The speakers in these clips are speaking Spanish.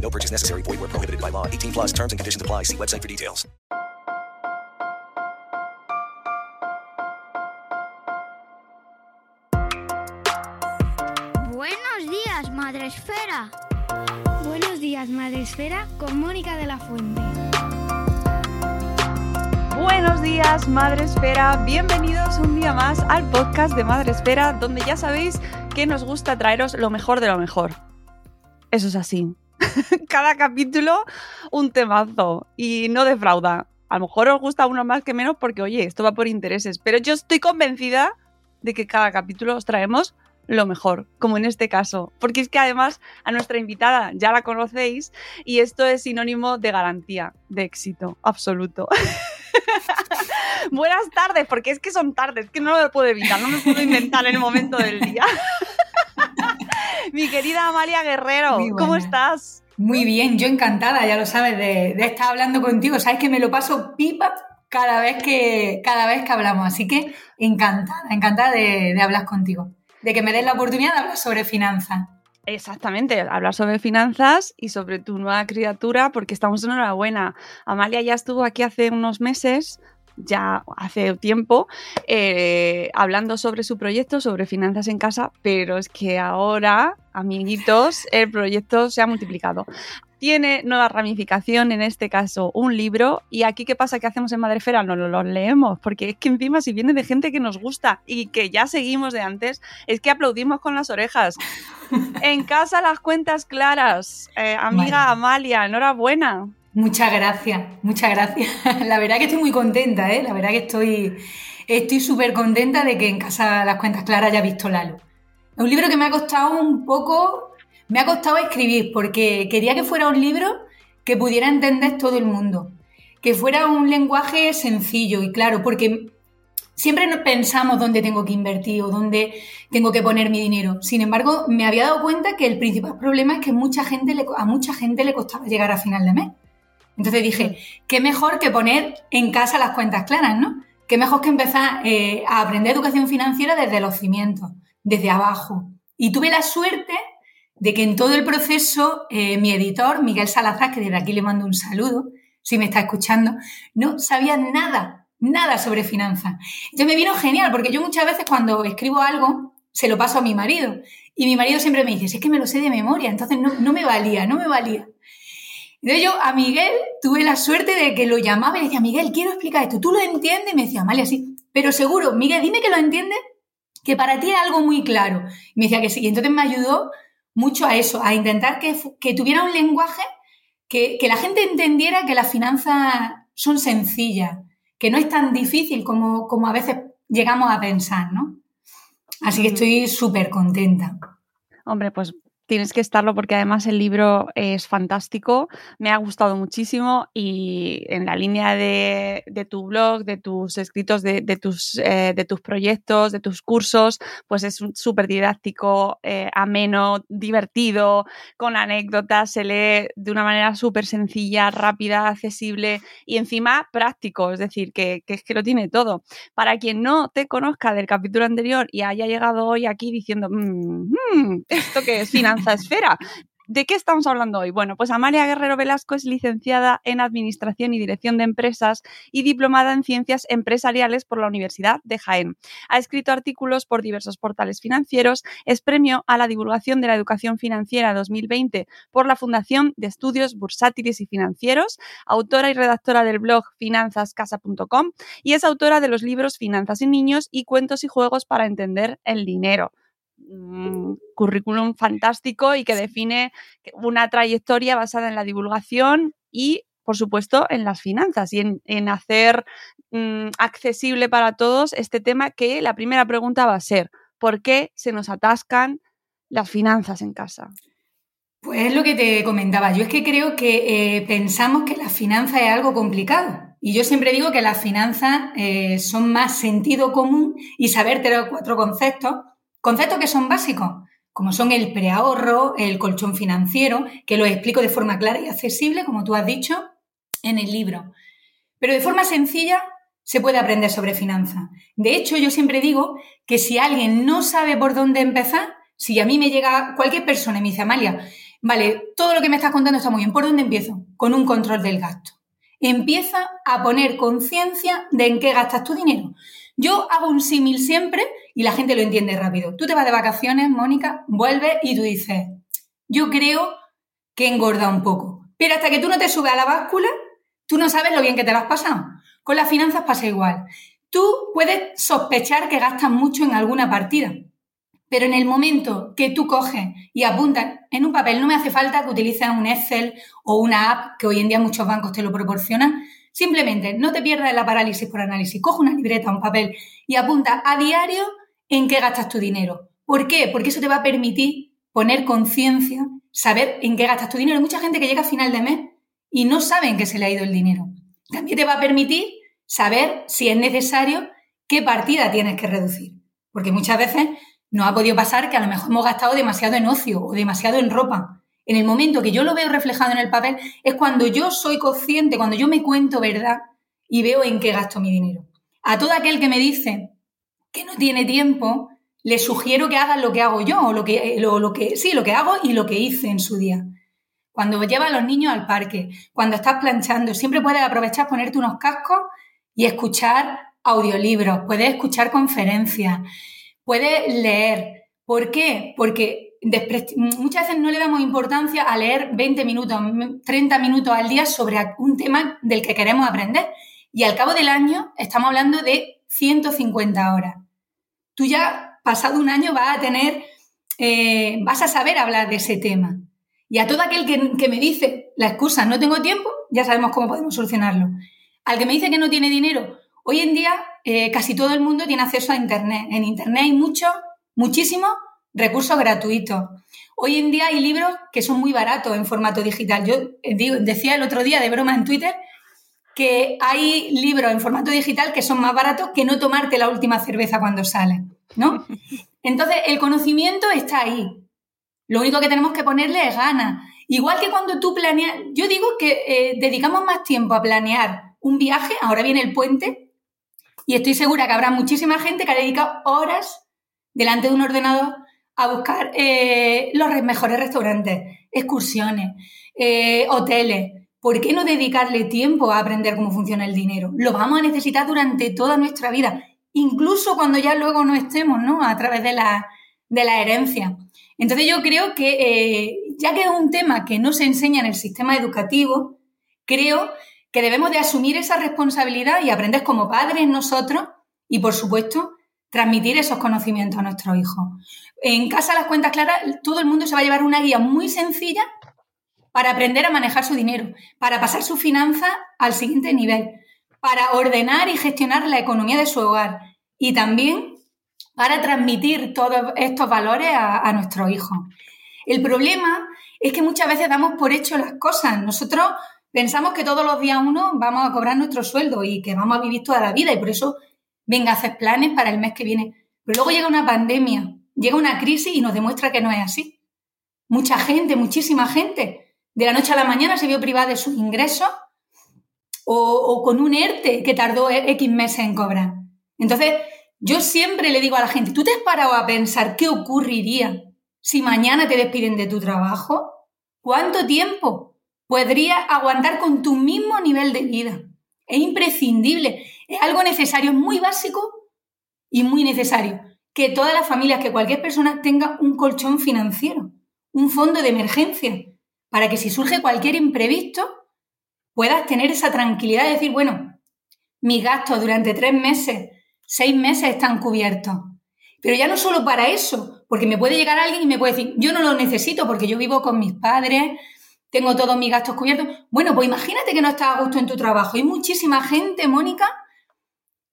No purchase necessary. Void where prohibited by law. 18 plus terms and conditions apply. See website for details. Buenos días, Madre Esfera. Buenos días, Madre Esfera, con Mónica de la Fuente. Buenos días, Madre Esfera. Bienvenidos un día más al podcast de Madre Esfera, donde ya sabéis que nos gusta traeros lo mejor de lo mejor. Eso es así. Cada capítulo un temazo y no defrauda. A lo mejor os gusta uno más que menos porque, oye, esto va por intereses, pero yo estoy convencida de que cada capítulo os traemos lo mejor, como en este caso, porque es que además a nuestra invitada ya la conocéis y esto es sinónimo de garantía, de éxito absoluto. Buenas tardes, porque es que son tardes, que no lo puedo evitar, no me puedo inventar en el momento del día. Mi querida Amalia Guerrero, ¿cómo estás? Muy bien, yo encantada, ya lo sabes, de, de, estar hablando contigo. Sabes que me lo paso pipa cada vez que, cada vez que hablamos, así que encantada, encantada de, de hablar contigo, de que me des la oportunidad de hablar sobre finanzas. Exactamente, hablar sobre finanzas y sobre tu nueva criatura, porque estamos en enhorabuena. Amalia ya estuvo aquí hace unos meses, ya hace tiempo, eh, hablando sobre su proyecto, sobre finanzas en casa, pero es que ahora, amiguitos, el proyecto se ha multiplicado. Tiene nueva ramificación, en este caso un libro, y aquí qué pasa, ¿qué hacemos en Madrefera? No lo, leemos, porque es que encima si viene de gente que nos gusta y que ya seguimos de antes, es que aplaudimos con las orejas. en casa las cuentas claras, eh, amiga Amalia, enhorabuena. Muchas gracias, muchas gracias. La verdad que estoy muy contenta, ¿eh? La verdad que estoy estoy súper contenta de que en casa las cuentas claras haya visto Lalo. Es un libro que me ha costado un poco, me ha costado escribir porque quería que fuera un libro que pudiera entender todo el mundo, que fuera un lenguaje sencillo y claro, porque siempre pensamos dónde tengo que invertir o dónde tengo que poner mi dinero. Sin embargo, me había dado cuenta que el principal problema es que mucha gente le, a mucha gente le costaba llegar a final de mes. Entonces dije, qué mejor que poner en casa las cuentas claras, ¿no? Qué mejor que empezar eh, a aprender educación financiera desde los cimientos, desde abajo. Y tuve la suerte de que en todo el proceso eh, mi editor, Miguel Salazar, que desde aquí le mando un saludo, si me está escuchando, no sabía nada, nada sobre finanzas. Entonces me vino genial, porque yo muchas veces cuando escribo algo, se lo paso a mi marido. Y mi marido siempre me dice, es que me lo sé de memoria, entonces no, no me valía, no me valía. Entonces yo a Miguel tuve la suerte de que lo llamaba y decía, Miguel, quiero explicar esto, ¿tú lo entiendes? Y me decía, Amalia, sí, pero seguro, Miguel, dime que lo entiendes, que para ti era algo muy claro. Y me decía que sí, y entonces me ayudó mucho a eso, a intentar que, que tuviera un lenguaje que, que, la gente entendiera que las finanzas son sencillas, que no es tan difícil como, como a veces llegamos a pensar, ¿no? Así que estoy súper contenta. Hombre, pues tienes que estarlo porque además el libro es fantástico, me ha gustado muchísimo y en la línea de, tu blog, de tus escritos, de, tus, eh, de tus proyectos, de tus cursos, pues es súper didáctico, eh, ameno, divertido, con anécdotas, se lee de una manera súper sencilla, rápida, accesible y encima práctico, es decir, que, es que lo tiene todo. Para quien no te conozca del capítulo anterior y haya llegado hoy aquí diciendo, mm, mm, ¿esto que es final? esfera. ¿De qué estamos hablando hoy? Bueno, pues Amalia Guerrero Velasco es licenciada en Administración y Dirección de Empresas y diplomada en Ciencias Empresariales por la Universidad de Jaén. Ha escrito artículos por diversos portales financieros, es premio a la divulgación de la educación financiera 2020 por la Fundación de Estudios Bursátiles y Financieros, autora y redactora del blog finanzascasa.com y es autora de los libros Finanzas y Niños y Cuentos y Juegos para Entender el Dinero un currículum fantástico y que define una trayectoria basada en la divulgación y, por supuesto, en las finanzas y en, hacer mm, accesible para todos este tema que la primera pregunta va a ser, ¿por qué se nos atascan las finanzas en casa? Pues es lo que te comentaba. Yo es que creo que eh, pensamos que las finanzas es algo complicado. Y yo siempre digo que las finanzas eh, son más sentido común y saber tres o cuatro conceptos Conceptos que son básicos, como son el preahorro, el colchón financiero, que lo explico de forma clara y accesible, como tú has dicho, en el libro. Pero de forma sencilla se puede aprender sobre finanzas. De hecho, yo siempre digo que si alguien no sabe por dónde empezar, si a mí me llega cualquier persona y me dice, Amalia, vale, todo lo que me estás contando está muy bien, ¿por dónde empiezo? Con un control del gasto. Empieza a poner conciencia de en qué gastas tu dinero. Yo hago un símil siempre y la gente lo entiende rápido. Tú te vas de vacaciones, Mónica, vuelves y tú dices, yo creo que engorda un poco. Pero hasta que tú no te subes a la báscula, tú no sabes lo bien que te lo has pasado. Con las finanzas pasa igual. Tú puedes sospechar que gastas mucho en alguna partida, pero en el momento que tú coges y apuntas en un papel, no me hace falta que utilices un Excel o una app, que hoy en día muchos bancos te lo proporcionan, Simplemente no te pierdas la parálisis por análisis. Coge una libreta, un papel y apunta a diario en qué gastas tu dinero. ¿Por qué? Porque eso te va a permitir poner conciencia, saber en qué gastas tu dinero. Hay mucha gente que llega a final de mes y no sabe en qué se le ha ido el dinero. También te va a permitir saber si es necesario qué partida tienes que reducir. Porque muchas veces nos ha podido pasar que a lo mejor hemos gastado demasiado en ocio o demasiado en ropa. En el momento que yo lo veo reflejado en el papel, es cuando yo soy consciente, cuando yo me cuento verdad y veo en qué gasto mi dinero. A todo aquel que me dice que no tiene tiempo, le sugiero que hagan lo que hago yo, o lo que, que, sí, lo que hago y lo que hice en su día. Cuando llevas a los niños al parque, cuando estás planchando, siempre puedes aprovechar ponerte unos cascos y escuchar audiolibros, puedes escuchar conferencias, puedes leer. ¿Por qué? Porque muchas veces no le damos importancia a leer 20 minutos, 30 minutos al día sobre un tema del que queremos aprender. Y al cabo del año estamos hablando de 150 horas. Tú ya, pasado un año, vas a tener, eh, vas a saber hablar de ese tema. Y a todo aquel que, me dice la excusa no tengo tiempo, ya sabemos cómo podemos solucionarlo. Al que me dice que no tiene dinero, hoy en día eh, casi todo el mundo tiene acceso a Internet. En Internet hay mucho, muchísimo recursos gratuitos. Hoy en día hay libros que son muy baratos en formato digital. Yo eh, decía el otro día de broma en Twitter que hay libros en formato digital que son más baratos que no tomarte la última cerveza cuando sales, ¿no? Entonces, el conocimiento está ahí. Lo único que tenemos que ponerle es ganas. Igual que cuando tú planeas, yo digo que eh, dedicamos más tiempo a planear un viaje, ahora viene el puente, y estoy segura que habrá muchísima gente que ha dedicado horas delante de un ordenador a buscar eh, los mejores restaurantes, excursiones, eh, hoteles. ¿Por qué no dedicarle tiempo a aprender cómo funciona el dinero? Lo vamos a necesitar durante toda nuestra vida, incluso cuando ya luego no estemos, ¿no? A través de la, de la herencia. Entonces yo creo que, eh, ya que es un tema que no se enseña en el sistema educativo, creo que debemos de asumir esa responsabilidad y aprender como padres nosotros y, por supuesto, transmitir esos conocimientos a nuestros hijos. En casa las cuentas claras, todo el mundo se va a llevar una guía muy sencilla para aprender a manejar su dinero, para pasar su finanza al siguiente nivel, para ordenar y gestionar la economía de su hogar y también para transmitir todos estos valores a, nuestros hijos. El problema es que muchas veces damos por hecho las cosas. Nosotros pensamos que todos los días uno vamos a cobrar nuestro sueldo y que vamos a vivir toda la vida y por eso venga a hacer planes para el mes que viene. Pero luego llega una pandemia, llega una crisis y nos demuestra que no es así. Mucha gente, muchísima gente, de la noche a la mañana se vio privada de sus ingresos o, o con un ERTE que tardó X meses en cobrar. Entonces, yo siempre le digo a la gente, ¿tú te has parado a pensar qué ocurriría si mañana te despiden de tu trabajo? ¿Cuánto tiempo podrías aguantar con tu mismo nivel de vida? Es imprescindible, es algo necesario, muy básico y muy necesario. Que todas las familias, que cualquier persona tenga un colchón financiero, un fondo de emergencia, para que si surge cualquier imprevisto, puedas tener esa tranquilidad de decir, bueno, mis gastos durante tres meses seis meses están cubiertos. Pero ya no solo para eso, porque me puede llegar alguien y me puede decir, yo no lo necesito porque yo vivo con mis padres, tengo todos mis gastos cubiertos. Bueno, pues imagínate que no estás a gusto en tu trabajo. Hay muchísima gente, Mónica.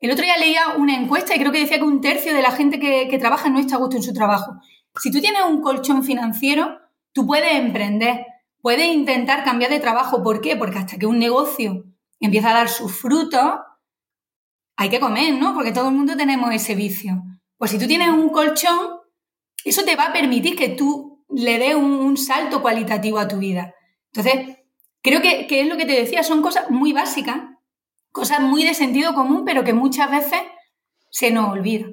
El otro día leía una encuesta y creo que decía que un tercio de la gente que, que trabaja no está a gusto en su trabajo. Si tú tienes un colchón financiero, tú puedes emprender, puedes intentar cambiar de trabajo. ¿Por qué? Porque hasta que un negocio empieza a dar sus frutos, hay que comer, ¿no? Porque todo el mundo tenemos ese vicio. Pues si tú tienes un colchón, eso te va a permitir que tú le des un, salto cualitativo a tu vida. Entonces, creo que, es lo que te decía, son cosas muy básicas, cosas muy de sentido común, pero que muchas veces se nos olvida.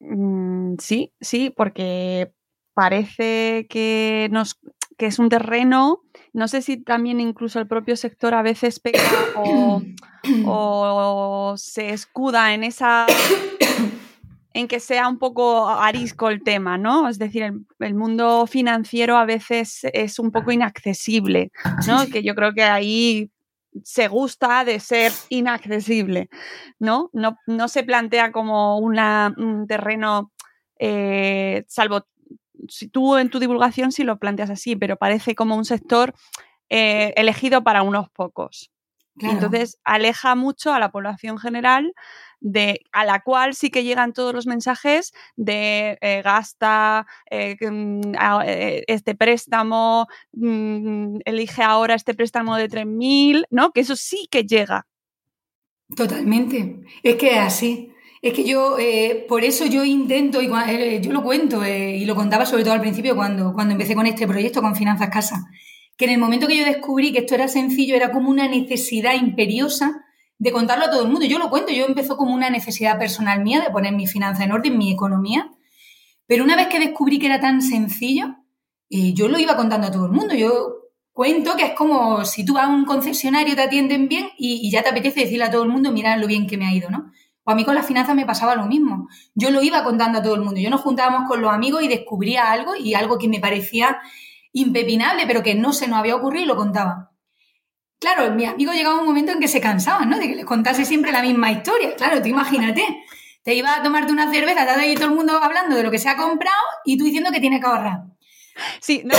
Mm, sí, sí, porque parece que, nos, que es un terreno no sé si también incluso el propio sector a veces peca o, se escuda en esa en que sea un poco arisco el tema, ¿no? Es decir, el, mundo financiero a veces es un poco inaccesible, ¿no? Que yo creo que ahí se gusta de ser inaccesible, ¿no? No, no se plantea como un terreno, eh, salvo si tú en tu divulgación sí lo planteas así, pero parece como un sector eh, elegido para unos pocos. Entonces aleja mucho a la población general de a la cual sí que llegan todos los mensajes de eh, gasta eh, mm, este préstamo, mm, elige ahora este préstamo de 3.000, ¿no? Que eso sí que llega. Totalmente. Es que es así. Es que yo, eh, por eso yo intento, y eh, yo lo cuento, eh, y lo contaba sobre todo al principio cuando, cuando empecé con este proyecto, con Finanzas Casa, que en el momento que yo descubrí que esto era sencillo, era como una necesidad imperiosa de contarlo a todo el mundo. Yo lo cuento, yo empezó como una necesidad personal mía de poner mi finanza en orden, mi economía, pero una vez que descubrí que era tan sencillo, yo lo iba contando a todo el mundo. Yo cuento que es como si tú vas a un concesionario, te atienden bien y, ya te apetece decirle a todo el mundo, mira lo bien que me ha ido, ¿no? a mí con las finanzas me pasaba lo mismo. Yo lo iba contando a todo el mundo. Yo nos juntábamos con los amigos y descubría algo y algo que me parecía impepinable, pero que no se nos había ocurrido y lo contaba. Claro, mi amigo llegaba un momento en que se cansaban, ¿no? De que les contase siempre la misma historia. Claro, tú imagínate. Te iba a tomarte una cerveza, te ahí todo el mundo hablando de lo que se ha comprado y tú diciendo que tiene que ahorrar. Sí, no,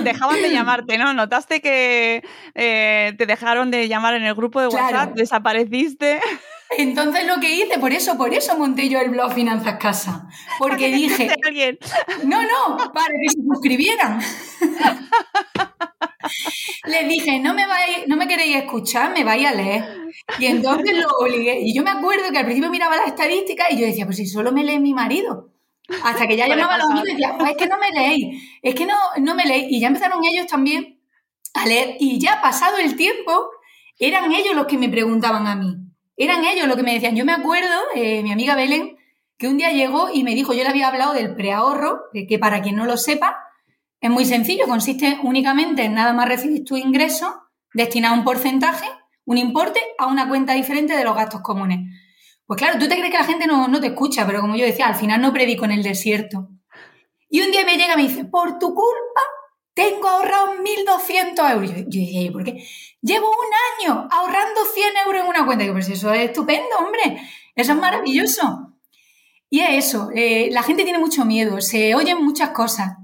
dejaban de llamarte, ¿no? Notaste que eh, te dejaron de llamar en el grupo de WhatsApp, desapareciste. Entonces lo que hice, por eso, por eso monté yo el blog Finanzas Casa. Porque dije. No, no, para que se suscribieran. Les dije, no me vais, no me queréis escuchar, me vais a leer. Y entonces lo obligué. Y yo me acuerdo que al principio miraba las estadísticas y yo decía, pues si solo me lee mi marido. Hasta que ya llamaba a los amigos y decía, pues es que no me leéis, es que no, no me leéis. Y ya empezaron ellos también a leer. Y ya pasado el tiempo, eran ellos los que me preguntaban a mí eran ellos los que me decían. Yo me acuerdo, eh, mi amiga Belén, que un día llegó y me dijo, yo le había hablado del preahorro, que para quien no lo sepa, es muy sencillo, consiste únicamente en nada más recibir tu ingreso, destinar un porcentaje, un importe, a una cuenta diferente de los gastos comunes. Pues claro, tú te crees que la gente no, no te escucha, pero como yo decía, al final no predico en el desierto. Y un día me llega y me dice, por tu culpa tengo ahorrado 1.200 euros. Yo, yo decía, ¿por qué? Llevo un año ahorrando 100 euros en una cuenta. Y yo, pues eso es estupendo, hombre. Eso es maravilloso. Y es eso, eh, la gente tiene mucho miedo, se oyen muchas cosas.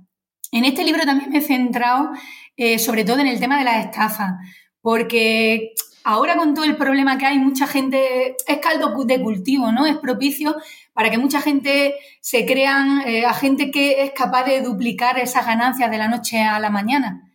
En este libro también me he centrado eh, sobre todo en el tema de las estafas, porque ahora con todo el problema que hay, mucha gente, es caldo de cultivo, ¿no? Es propicio para que mucha gente se crean eh, a gente que es capaz de duplicar esas ganancias de la noche a la mañana.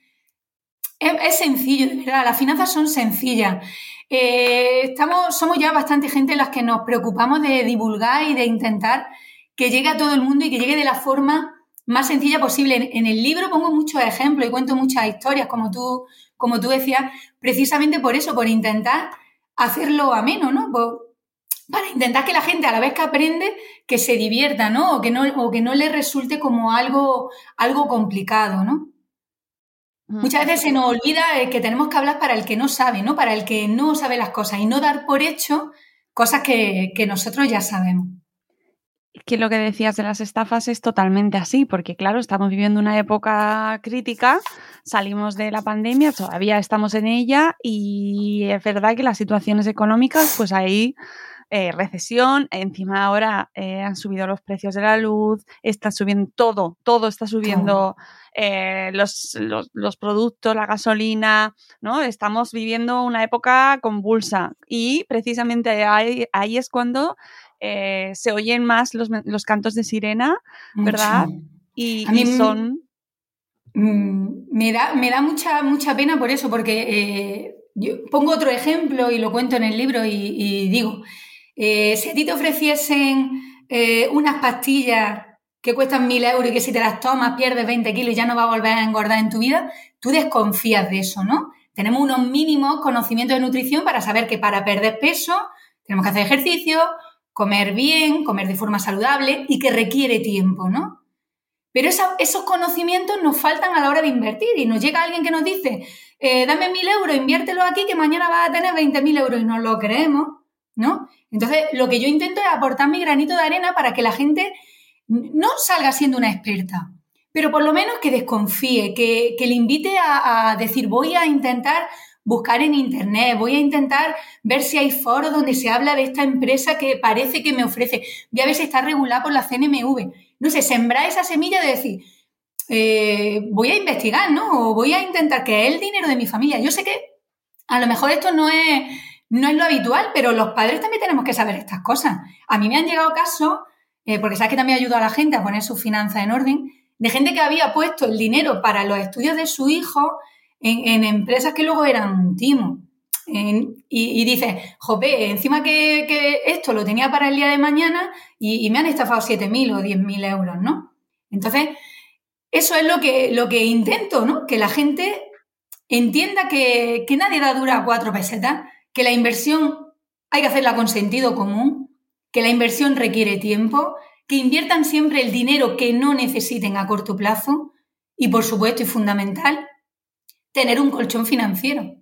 Es, sencillo, de verdad, las finanzas son sencillas. Eh, estamos, somos ya bastante gente las que nos preocupamos de divulgar y de intentar que llegue a todo el mundo y que llegue de la forma más sencilla posible. En, el libro pongo muchos ejemplos y cuento muchas historias, como tú, como tú decías, precisamente por eso, por intentar hacerlo ameno, ¿no? para intentar que la gente a la vez que aprende, que se divierta, ¿no? O que no, o que no le resulte como algo, algo complicado, ¿no? Muchas veces se nos olvida eh, que tenemos que hablar para el que no sabe, ¿no? Para el que no sabe las cosas y no dar por hecho cosas que, que nosotros ya sabemos. Que lo que decías de las estafas es totalmente así, porque claro, estamos viviendo una época crítica, salimos de la pandemia, todavía estamos en ella y es verdad que las situaciones económicas, pues ahí eh, recesión, encima ahora eh, han subido los precios de la luz, está subiendo todo, todo está subiendo eh, los, los, productos, la gasolina, ¿no? Estamos viviendo una época convulsa y precisamente ahí, ahí es cuando se oyen más los, los, cantos de sirena, ¿verdad? Y, son... Mm, me da, me da mucha, mucha pena por eso, porque yo pongo otro ejemplo y lo cuento en el libro y digo, eh, si a ti te ofreciesen eh, unas pastillas que cuestan mil euros y que si te las tomas pierdes 20 kilos y ya no va a volver a engordar en tu vida, tú desconfías de eso, ¿no? Tenemos unos mínimos conocimientos de nutrición para saber que para perder peso tenemos que hacer ejercicio, comer bien, comer de forma saludable y que requiere tiempo, ¿no? Pero esos conocimientos nos faltan a la hora de invertir y nos llega alguien que nos dice, eh, dame mil euros, inviértelo aquí que mañana vas a tener 20.000 euros y no lo creemos, ¿no? Entonces, lo que yo intento es aportar mi granito de arena para que la gente no salga siendo una experta, pero por lo menos que desconfíe, que, le invite a, decir, voy a intentar buscar en internet, voy a intentar ver si hay foros donde se habla de esta empresa que parece que me ofrece, voy a ver si está regulada por la CNMV. No sé, sembrar esa semilla de decir, eh, voy a investigar, ¿no? O voy a intentar que el dinero de mi familia. Yo sé que a lo mejor esto no es no es lo habitual, pero los padres también tenemos que saber estas cosas. A mí me han llegado casos, eh, porque sabes que también ayuda a la gente a poner sus finanzas en orden, de gente que había puesto el dinero para los estudios de su hijo en, empresas que luego eran timo. y, y dice, jope, encima que, esto lo tenía para el día de mañana y, me han estafado 7.000 o 10.000 euros, ¿no? Entonces, eso es lo que, lo que intento, ¿no? Que la gente entienda que, que nadie da dura cuatro pesetas, que la inversión hay que hacerla con sentido común, que la inversión requiere tiempo, que inviertan siempre el dinero que no necesiten a corto plazo y, por supuesto, y fundamental, tener un colchón financiero.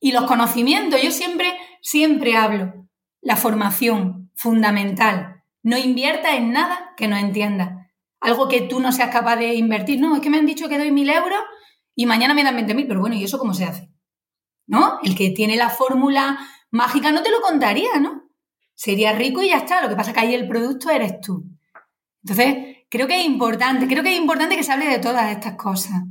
Y los conocimientos, yo siempre, siempre hablo, la formación, fundamental. No invierta en nada que no entienda. Algo que tú no seas capaz de invertir. No, es que me han dicho que doy mil euros y mañana me dan 20.000, pero bueno, ¿y eso cómo se hace? ¿No? El que tiene la fórmula mágica no te lo contaría, ¿no? Sería rico y ya está. Lo que pasa es que ahí el producto eres tú. Entonces, creo que es importante, creo que es importante que se hable de todas estas cosas.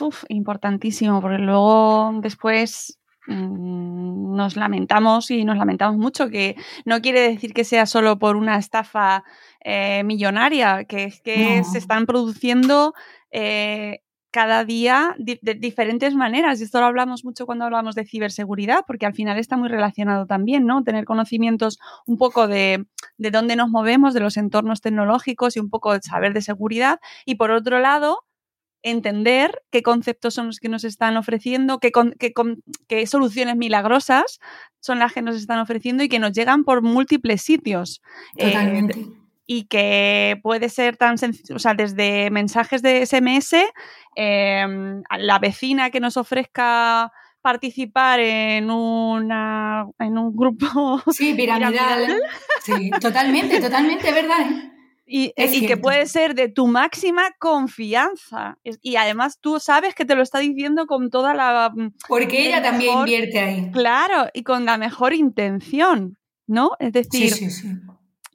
Uf, importantísimo, porque luego después mm, nos lamentamos y nos lamentamos mucho, que no quiere decir que sea solo por una estafa eh, millonaria, que es que se están produciendo eh, cada día de diferentes maneras. Y esto lo hablamos mucho cuando hablamos de ciberseguridad, porque al final está muy relacionado también, ¿no? Tener conocimientos un poco de, de dónde nos movemos, de los entornos tecnológicos y un poco de saber de seguridad. Y por otro lado, entender qué conceptos son los que nos están ofreciendo, qué, qué, qué, soluciones milagrosas son las que nos están ofreciendo y que nos llegan por múltiples sitios. Eh, Totalmente y que puede ser tan sencillo, o sea, desde mensajes de SMS, em, la vecina que nos ofrezca participar en una en un grupo sí, piramidal. Sí, totalmente, totalmente, ¿verdad? ¿eh? Y, y, que puede ser de tu máxima confianza. Y además tú sabes que te lo está diciendo con toda la... Mm, Porque ella también invierte ahí. Claro, y con la mejor intención, ¿no? Es decir, sí, sí, sí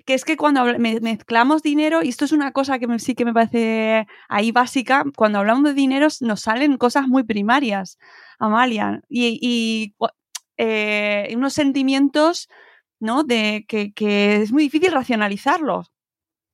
que es que cuando mezclamos dinero, y esto es una cosa que sí que me parece ahí básica, cuando hablamos de dinero nos salen cosas muy primarias, Amalia. Y, eh, unos sentimientos, ¿no? De que, que es muy difícil racionalizarlos.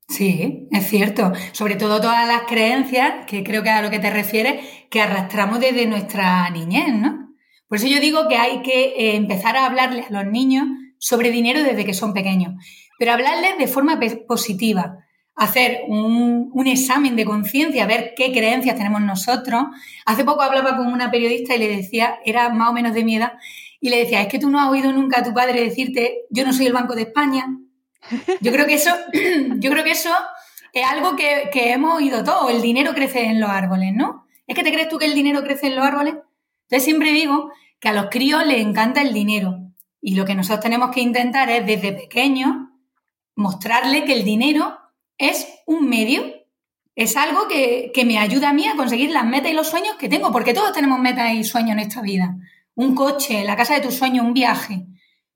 Sí, es cierto. Sobre todo todas las creencias, que creo que a lo que te refieres, que arrastramos desde nuestra niñez, ¿no? Por eso yo digo que hay que eh, empezar a hablarles a los niños sobre dinero desde que son pequeños, pero hablarles de forma positiva, hacer un, un examen de conciencia, ver qué creencias tenemos nosotros. Hace poco hablaba con una periodista y le decía, era más o menos de mi edad, y le decía, es que tú no has oído nunca a tu padre decirte, yo no soy el Banco de España, yo creo que eso, yo creo que eso es algo que, hemos oído todo. El dinero crece en los árboles, ¿no? ¿Es que te crees tú que el dinero crece en los árboles? Entonces siempre digo que a los críos les encanta el dinero. Y lo que nosotros tenemos que intentar es desde pequeños mostrarle que el dinero es un medio, es algo que, que, me ayuda a mí a conseguir las metas y los sueños que tengo, porque todos tenemos metas y sueños en esta vida. Un coche, la casa de tus sueños, un viaje.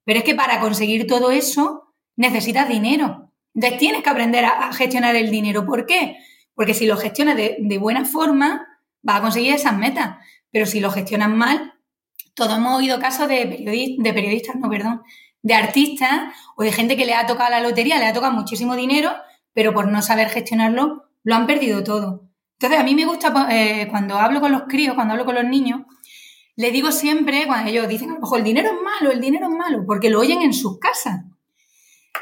Pero es que para conseguir todo eso necesitas dinero. Entonces tienes que aprender a, gestionar el dinero. ¿Por qué? Porque si lo gestionas de, buena forma, vas a conseguir esas metas. Pero si lo gestionas mal, todos hemos oído casos de, de periodistas, no, perdón, de artistas o de gente que le ha tocado la lotería, le ha tocado muchísimo dinero, pero por no saber gestionarlo, lo han perdido todo. Entonces, a mí me gusta, eh, cuando hablo con los críos, cuando hablo con los niños, les digo siempre, cuando ellos dicen, ojo, el dinero es malo, el dinero es malo, porque lo oyen en sus casas.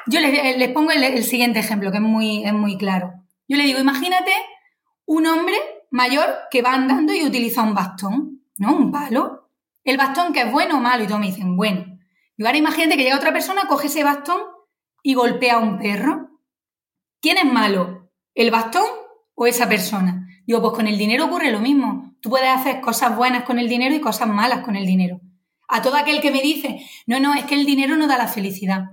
Yo les, pongo el, siguiente ejemplo, que es muy, es muy claro. Yo le digo, imagínate un hombre mayor que va andando y utiliza un bastón, ¿no? Un palo. El bastón que es bueno o malo, y todos me dicen, bueno. Y ahora imagínate que llega otra persona, coge ese bastón y golpea a un perro. ¿Quién es malo? ¿El bastón o esa persona? Digo, pues con el dinero ocurre lo mismo. Tú puedes hacer cosas buenas con el dinero y cosas malas con el dinero. A todo aquel que me dice, no, no, es que el dinero no da la felicidad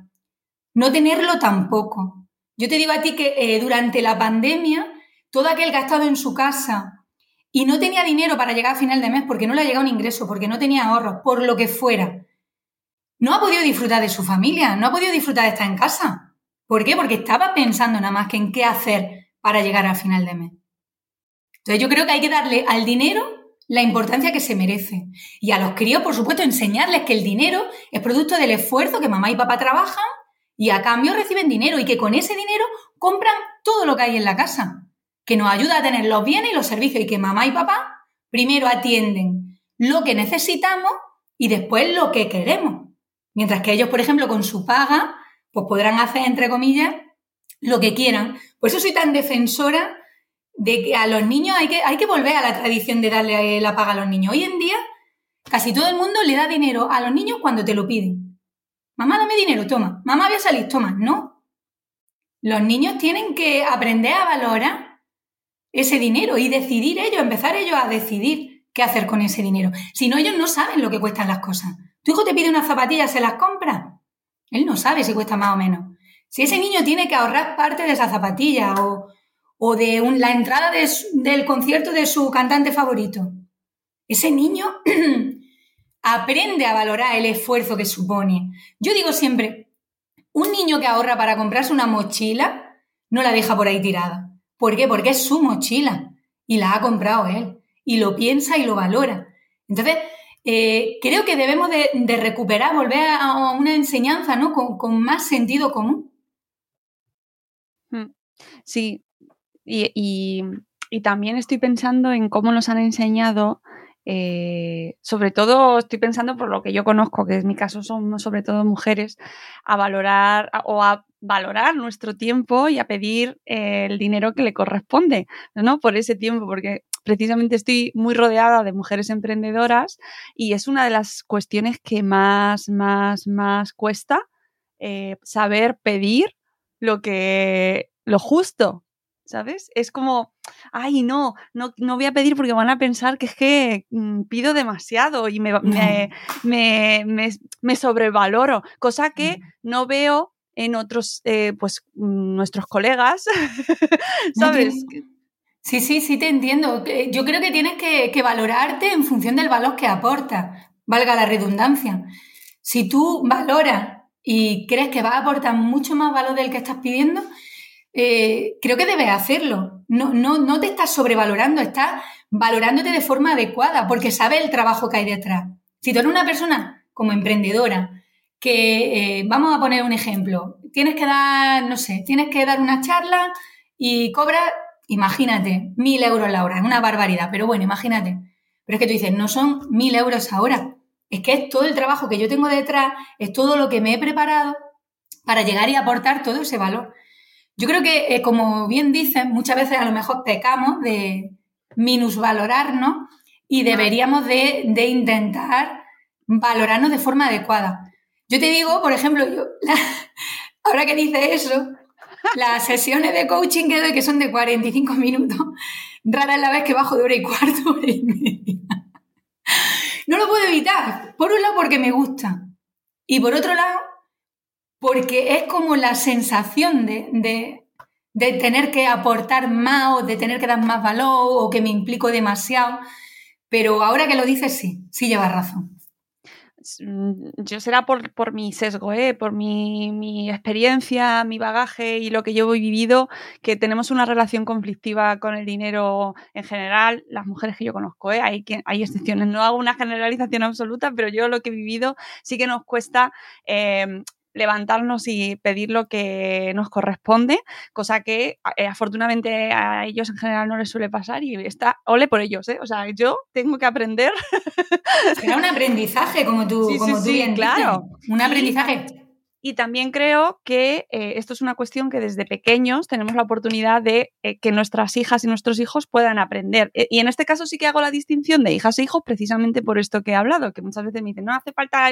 no tenerlo tampoco. Yo te digo a ti que eh, durante la pandemia, todo aquel que ha estado en su casa y no tenía dinero para llegar a final de mes porque no le ha llegado un ingreso, porque no tenía ahorros, por lo que fuera, no ha podido disfrutar de su familia, no ha podido disfrutar de estar en casa. ¿Por qué? Porque estaba pensando nada más que en qué hacer para llegar a final de mes. Entonces yo creo que hay que darle al dinero la importancia que se merece. Y a los críos, por supuesto, enseñarles que el dinero es producto del esfuerzo que mamá y papá trabajan y a cambio reciben dinero y que con ese dinero compran todo lo que hay en la casa, que nos ayuda a tener los bienes y los servicios y que mamá y papá primero atienden lo que necesitamos y después lo que queremos. Mientras que ellos, por ejemplo, con su paga, pues podrán hacer, entre comillas, lo que quieran. Por eso soy tan defensora de que a los niños hay que, hay que volver a la tradición de darle la paga a los niños. Hoy en día, casi todo el mundo le da dinero a los niños cuando te lo piden. Mamá, dame dinero, toma. Mamá, voy a salir, toma. No. Los niños tienen que aprender a valorar ese dinero y decidir ellos, empezar ellos a decidir qué hacer con ese dinero. Si no, ellos no saben lo que cuestan las cosas. Tu hijo te pide una zapatilla, ¿se las compra? Él no sabe si cuesta más o menos. Si ese niño tiene que ahorrar parte de esa zapatilla o, de la entrada del concierto de su cantante favorito, ese niño aprende a valorar el esfuerzo que supone. Yo digo siempre, un niño que ahorra para comprarse una mochila no la deja por ahí tirada. ¿Por qué? Porque es su mochila y la ha comprado él y lo piensa y lo valora. Entonces, eh, creo que debemos de, recuperar, volver a una enseñanza ¿no? con, más sentido común. Hmm. Sí, y, y, también estoy pensando en cómo nos han enseñado eh, sobre todo estoy pensando por lo que yo conozco, que en mi caso son sobre todo mujeres, a valorar o a valorar nuestro tiempo y a pedir eh, el dinero que le corresponde, ¿no? Por ese tiempo, porque precisamente estoy muy rodeada de mujeres emprendedoras y es una de las cuestiones que más, más, más cuesta eh, saber pedir lo que, lo justo, ¿sabes? Es como, ay, no, no, no voy a pedir porque van a pensar que es que mm, pido demasiado y me, me, me, sobrevaloro, cosa que no veo en otros, eh, pues, mm, nuestros colegas, ¿sabes? Sí, sí, sí, te entiendo. Yo creo que tienes que, valorarte en función del valor que aporta, valga la redundancia. Si tú valoras y crees que va a aportar mucho más valor del que estás pidiendo, eh, creo que debes hacerlo. No, no, no te estás sobrevalorando, estás valorándote de forma adecuada porque sabes el trabajo que hay detrás. Si tú eres una persona como emprendedora, que eh, vamos a poner un ejemplo, tienes que dar, no sé, tienes que dar una charla y cobras, imagínate, mil euros la hora, es una barbaridad, pero bueno, imagínate. Pero es que tú dices, no son mil euros ahora, es que es todo el trabajo que yo tengo detrás, es todo lo que me he preparado para llegar y aportar todo ese valor. Yo creo que, eh, como bien dices, muchas veces a lo mejor pecamos de minusvalorarnos y deberíamos de, de intentar valorarnos de forma adecuada. Yo te digo, por ejemplo, yo, ahora que dices eso, las sesiones de coaching que doy, que son de 45 minutos, rara es la vez que bajo de hora y cuarto, hora y media. No lo puedo evitar. Por un lado, porque me gusta. Y por otro lado, porque es como la sensación de, de, de tener que aportar más o de tener que dar más valor o que me implico demasiado. Pero ahora que lo dices, sí, sí llevas razón. Mm, yo será por, por mi sesgo, ¿eh? por mi, mi, experiencia, mi bagaje y lo que yo he vivido, que tenemos una relación conflictiva con el dinero en general, las mujeres que yo conozco, ¿eh? hay, hay excepciones, no hago una generalización absoluta, pero yo lo que he vivido sí que nos cuesta eh, levantarnos y pedir lo que nos corresponde, cosa que eh, afortunadamente a ellos en general no les suele pasar y está, ole por ellos, ¿eh? O sea, yo tengo que aprender. Será un aprendizaje, como tú, como tú bien claro. Un aprendizaje. Y también creo que eh, esto es una cuestión que desde pequeños tenemos la oportunidad de eh, que nuestras hijas y nuestros hijos puedan aprender. E, y en este caso sí que hago la distinción de hijas e hijos precisamente por esto que he hablado, que muchas veces me dicen, no hace falta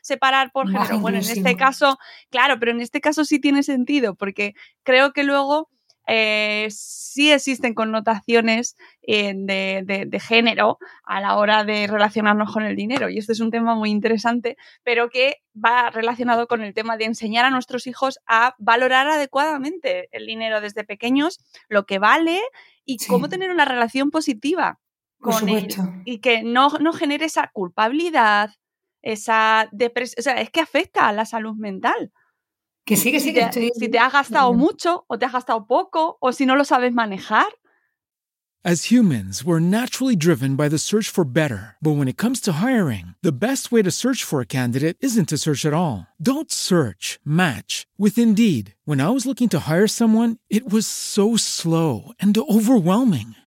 separar por género. Bueno, en este caso, claro, pero en este caso sí tiene sentido, porque creo que luego eh, sí existen connotaciones eh, de, género a la hora de relacionarnos con el dinero. Y este es un tema muy interesante, pero que va relacionado con el tema de enseñar a nuestros hijos a valorar adecuadamente el dinero desde pequeños, lo que vale y cómo tener una relación positiva con él. Y que no, no genere esa culpabilidad, esa depresión. O sea, es que afecta a la salud mental. Que sí, que sí, que si te, Si te has gastado mucho o te has gastado poco o si no lo sabes manejar. As humans, we're naturally driven by the search for better. But when it comes to hiring, the best way to search for a candidate isn't to search at all. Don't search, match with Indeed. When I was looking to hire someone, it was so slow and overwhelming.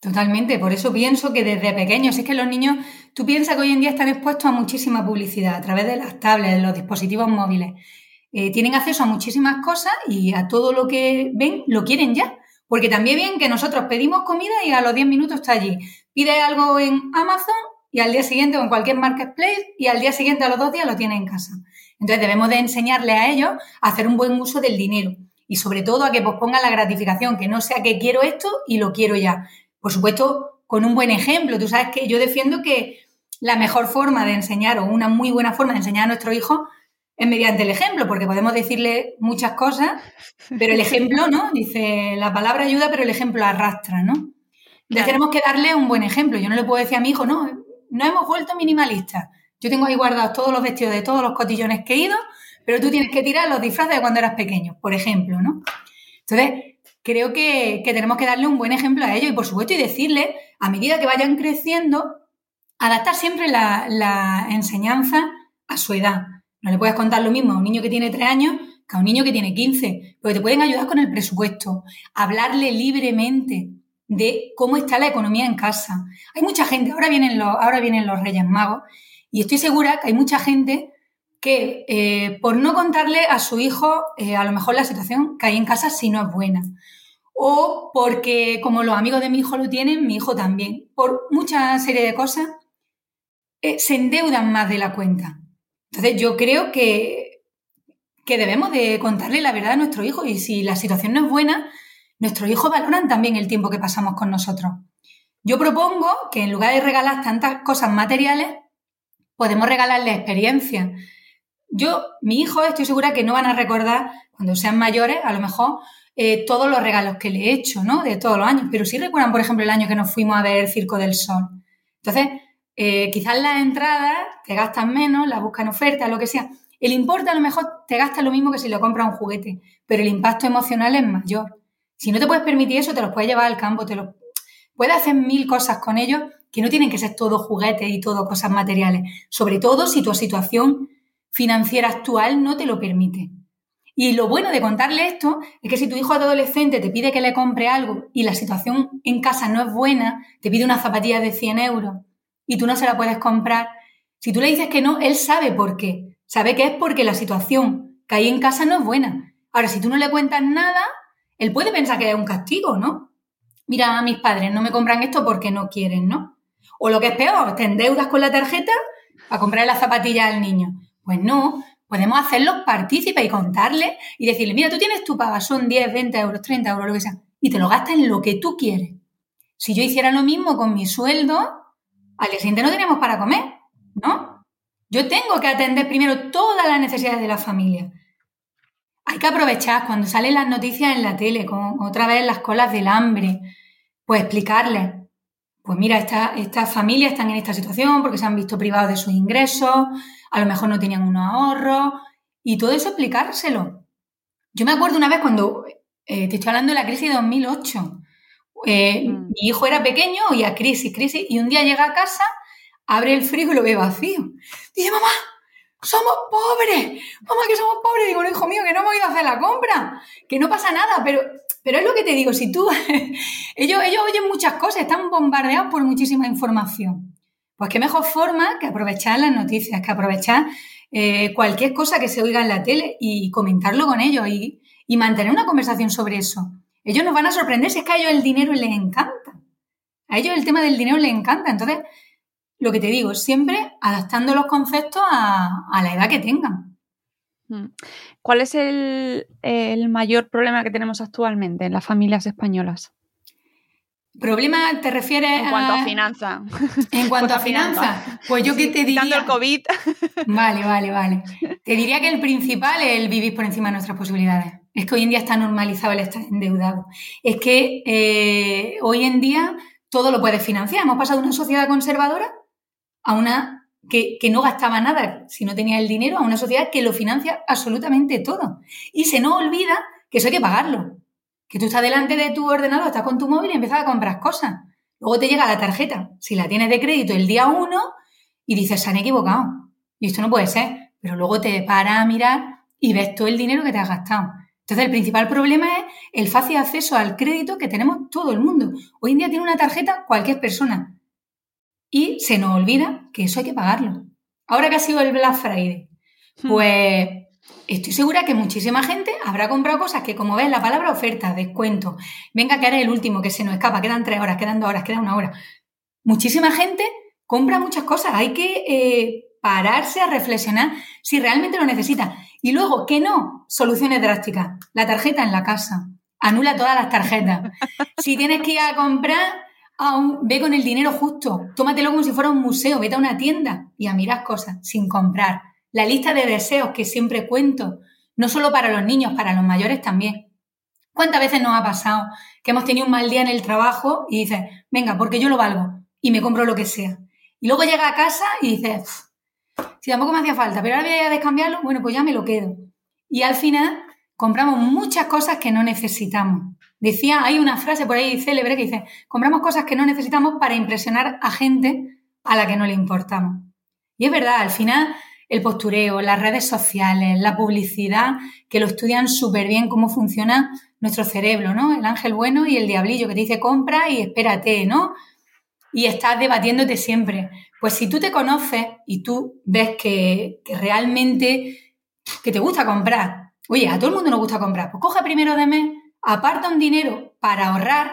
Totalmente, por eso pienso que desde pequeños, es que los niños, tú piensas que hoy en día están expuestos a muchísima publicidad a través de las tablets, de los dispositivos móviles. Eh, tienen acceso a muchísimas cosas y a todo lo que ven lo quieren ya. Porque también bien que nosotros pedimos comida y a los 10 minutos está allí. Pide algo en Amazon y al día siguiente o en cualquier marketplace y al día siguiente a los dos días lo tiene en casa. Entonces debemos de enseñarle a ellos a hacer un buen uso del dinero y sobre todo a que pospongan la gratificación, que no sea que quiero esto y lo quiero ya, por supuesto, con un buen ejemplo. Tú sabes que yo defiendo que la mejor forma de enseñar o una muy buena forma de enseñar a nuestro hijo es mediante el ejemplo, porque podemos decirle muchas cosas, pero el ejemplo, ¿no? Dice, la palabra ayuda, pero el ejemplo arrastra, ¿no? Entonces tenemos que darle un buen ejemplo. Yo no le puedo decir a mi hijo, no, no hemos vuelto minimalistas. Yo tengo ahí guardados todos los vestidos de todos los cotillones que he ido, pero tú tienes que tirar los disfraces de cuando eras pequeño, por ejemplo, ¿no? Entonces, creo que, tenemos que darle un buen ejemplo a ellos y, por supuesto, y decirle, a medida que vayan creciendo, adaptar siempre la, enseñanza a su edad. No le puedes contar lo mismo a un niño que tiene tres años que a un niño que tiene 15, porque te pueden ayudar con el presupuesto, hablarle libremente de cómo está la economía en casa. Hay mucha gente, ahora vienen los, ahora vienen los Reyes Magos, y estoy segura que hay mucha gente que eh, por no contarle a su hijo eh, a lo mejor la situación que hay en casa si no es buena. O porque como los amigos de mi hijo lo tienen, mi hijo también. Por mucha serie de cosas eh, se endeudan más de la cuenta. Entonces yo creo que, que debemos de contarle la verdad a nuestro hijo y si la situación no es buena, nuestros hijos valoran también el tiempo que pasamos con nosotros. Yo propongo que en lugar de regalar tantas cosas materiales, podemos regalarle experiencias. Yo, mi hijo, estoy segura que no van a recordar, cuando sean mayores, a lo mejor, eh, todos los regalos que le he hecho, ¿no? De todos los años, pero sí recuerdan, por ejemplo, el año que nos fuimos a ver el Circo del Sol. Entonces, eh, quizás las entradas te gastan menos, las buscan oferta, lo que sea. El importe a lo mejor te gasta lo mismo que si lo compras un juguete, pero el impacto emocional es mayor. Si no te puedes permitir eso, te los puedes llevar al campo, te los puedes hacer mil cosas con ellos que no tienen que ser todo juguetes y todo cosas materiales. Sobre todo si tu situación financiera actual no te lo permite. Y lo bueno de contarle esto es que si tu hijo adolescente te pide que le compre algo y la situación en casa no es buena, te pide una zapatilla de 100 euros y tú no se la puedes comprar, si tú le dices que no, él sabe por qué. Sabe que es porque la situación que hay en casa no es buena. Ahora, si tú no le cuentas nada, él puede pensar que es un castigo, ¿no? Mira, mis padres no me compran esto porque no quieren, ¿no? O lo que es peor, te endeudas con la tarjeta para comprar la zapatilla al niño. Pues no, podemos hacerlos partícipes y contarle y decirle, mira, tú tienes tu paga, son 10, 20 euros, 30 euros, lo que sea, y te lo gastas en lo que tú quieres. Si yo hiciera lo mismo con mi sueldo, al día siguiente no tenemos para comer, ¿no? Yo tengo que atender primero todas las necesidades de la familia. Hay que aprovechar cuando salen las noticias en la tele, con otra vez las colas del hambre, pues explicarles, pues mira, estas familias están en esta situación porque se han visto privados de sus ingresos, a lo mejor no tenían unos ahorros, y todo eso explicárselo. Yo me acuerdo una vez cuando, eh, te estoy hablando de la crisis de 2008, eh, mm. Mi hijo era pequeño, oía crisis, crisis, y un día llega a casa, abre el frigo y lo ve vacío. Dice, mamá, somos pobres, mamá, que somos pobres. Digo, no, hijo mío, que no hemos ido a hacer la compra, que no pasa nada, pero, pero es lo que te digo, si tú, ellos, ellos oyen muchas cosas, están bombardeados por muchísima información. Pues qué mejor forma que aprovechar las noticias, que aprovechar eh, cualquier cosa que se oiga en la tele y comentarlo con ellos y, y mantener una conversación sobre eso. Ellos nos van a sorprender si es que a ellos el dinero les encanta. A ellos el tema del dinero les encanta. Entonces, lo que te digo, siempre adaptando los conceptos a, la edad que tengan. Mm. ¿Cuál es el, mayor problema que tenemos actualmente en las familias españolas? ¿Problema te refieres En cuanto a, finanza. En cuanto a finanza. Pues yo que te diría... el COVID. Vale, vale, vale. Te diría que el principal es el vivir por encima de nuestras posibilidades. Es que hoy en día está normalizado el estar endeudado. Es que eh, hoy en día todo lo puedes financiar. Hemos pasado de una sociedad conservadora a una que, que, no gastaba nada si no tenía el dinero, a una sociedad que lo financia absolutamente todo. Y se nos olvida que eso hay que pagarlo. Que tú estás delante de tu ordenador, estás con tu móvil y empiezas a comprar cosas. Luego te llega la tarjeta, si la tienes de crédito el día uno, y dices, se han equivocado. Y esto no puede ser. Pero luego te paras a mirar y ves todo el dinero que te has gastado. Entonces, el principal problema es el fácil acceso al crédito que tenemos todo el mundo. Hoy en día tiene una tarjeta cualquier persona. Y se nos olvida que eso hay que pagarlo. Ahora que ha sido el Black Friday, hmm. pues estoy segura que muchísima gente habrá comprado cosas que, como ves, la palabra oferta, descuento, venga que eres el último que se nos escapa, quedan tres horas, quedan dos horas, queda una hora. Muchísima gente compra muchas cosas. Hay que eh, pararse a reflexionar si realmente lo necesita. Y luego, que no, soluciones drásticas. La tarjeta en la casa. Anula todas las tarjetas. Si tienes que ir a comprar, aún, ve con el dinero justo. Tómatelo como si fuera un museo. Vete a una tienda y a mirar cosas sin comprar. La lista de deseos que siempre cuento, no solo para los niños, para los mayores también. ¿Cuántas veces nos ha pasado que hemos tenido un mal día en el trabajo y dices, venga, porque yo lo valgo y me compro lo que sea? Y luego llega a casa y dices, si tampoco me hacía falta, pero ahora voy a descambiarlo, bueno, pues ya me lo quedo. Y al final compramos muchas cosas que no necesitamos. Decía, hay una frase por ahí célebre que dice, compramos cosas que no necesitamos para impresionar a gente a la que no le importamos. Y es verdad, al final el postureo, las redes sociales, la publicidad, que lo estudian súper bien cómo funciona nuestro cerebro, ¿no? El ángel bueno y el diablillo que te dice compra y espérate, ¿no? Y estás debatiéndote siempre. Pues si tú te conoces y tú ves que, que realmente que te gusta comprar, oye, a todo el mundo nos gusta comprar, pues coge primero de mes, aparta un dinero para ahorrar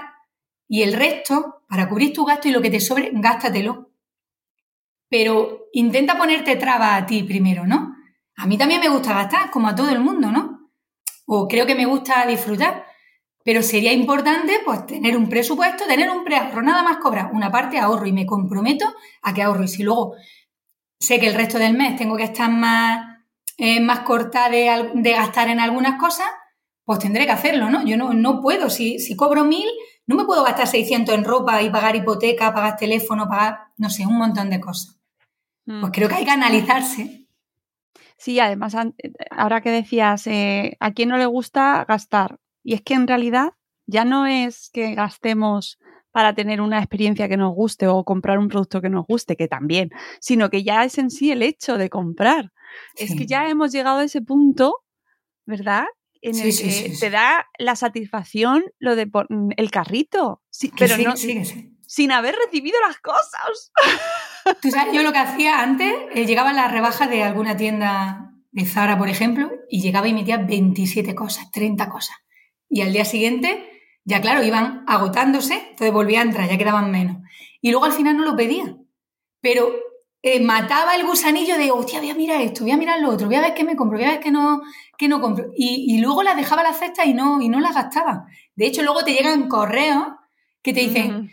y el resto para cubrir tu gasto y lo que te sobre, gástatelo. Pero intenta ponerte traba a ti primero, ¿no? A mí también me gusta gastar, como a todo el mundo, ¿no? O creo que me gusta disfrutar. Pero sería importante, pues, tener un presupuesto, tener un preahorro, nada más cobrar una parte ahorro y me comprometo a que ahorro. Y si luego sé que el resto del mes tengo que estar más, eh, más corta de, gastar en algunas cosas, pues tendré que hacerlo, ¿no? Yo no, no puedo, si, si cobro mil, no me puedo gastar 600 en ropa y pagar hipoteca, pagar teléfono, pagar, no sé, un montón de cosas. Mm. Pues creo que hay que analizarse. Sí, además, ahora que decías, eh, ¿a quién no le gusta gastar? Y es que en realidad ya no es que gastemos para tener una experiencia que nos guste o comprar un producto que nos guste, que también, sino que ya es en sí el hecho de comprar. Sí. Es que ya hemos llegado a ese punto, ¿verdad? En sí, el sí, que sí, te da la satisfacción lo de mm, el carrito, pero no sin haber recibido las cosas. Tú sabes, yo lo que hacía antes, eh, llegaba a la rebaja de alguna tienda de Zara, por ejemplo, y llegaba y metía 27 cosas, 30 cosas. Y al día siguiente, ya claro, iban agotándose, entonces volvía a entrar, ya quedaban menos. Y luego al final no lo pedía. Pero eh, mataba el gusanillo de, hostia, voy a mirar esto, voy a mirar lo otro, voy a ver qué me compro, voy a ver qué no, qué no compro. Y, y luego las dejaba la cesta y no, y no las gastaba. De hecho, luego te llegan correos que te dicen, uh -huh.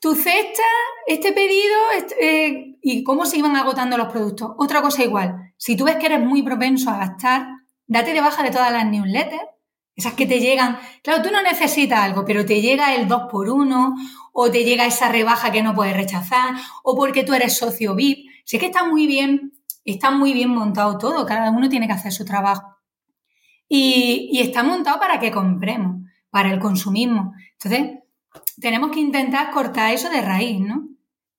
tu cesta, este pedido, este, eh, y cómo se iban agotando los productos. Otra cosa igual, si tú ves que eres muy propenso a gastar, date de baja de todas las newsletters, esas que te llegan, claro, tú no necesitas algo, pero te llega el 2 por 1 o te llega esa rebaja que no puedes rechazar, o porque tú eres socio VIP. Si es que está muy bien, está muy bien montado todo, cada uno tiene que hacer su trabajo. Y, está montado para que compremos, para el consumismo. Entonces, tenemos que intentar cortar eso de raíz, ¿no?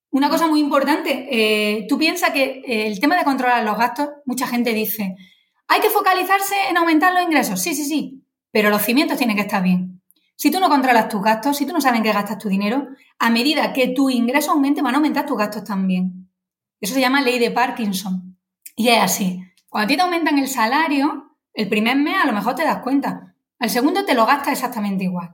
Una cosa muy importante, eh, tú piensas que el tema de controlar los gastos, mucha gente dice, hay que focalizarse en aumentar los ingresos. Sí, sí, sí, pero los cimientos tienen que estar bien. Si tú no controlas tus gastos, si tú no sabes en qué gastas tu dinero, a medida que tu ingreso aumente, van a aumentar tus gastos también. Eso se llama ley de Parkinson. Y es así. Cuando a ti te aumentan el salario, el primer mes a lo mejor te das cuenta. Al segundo te lo gastas exactamente igual.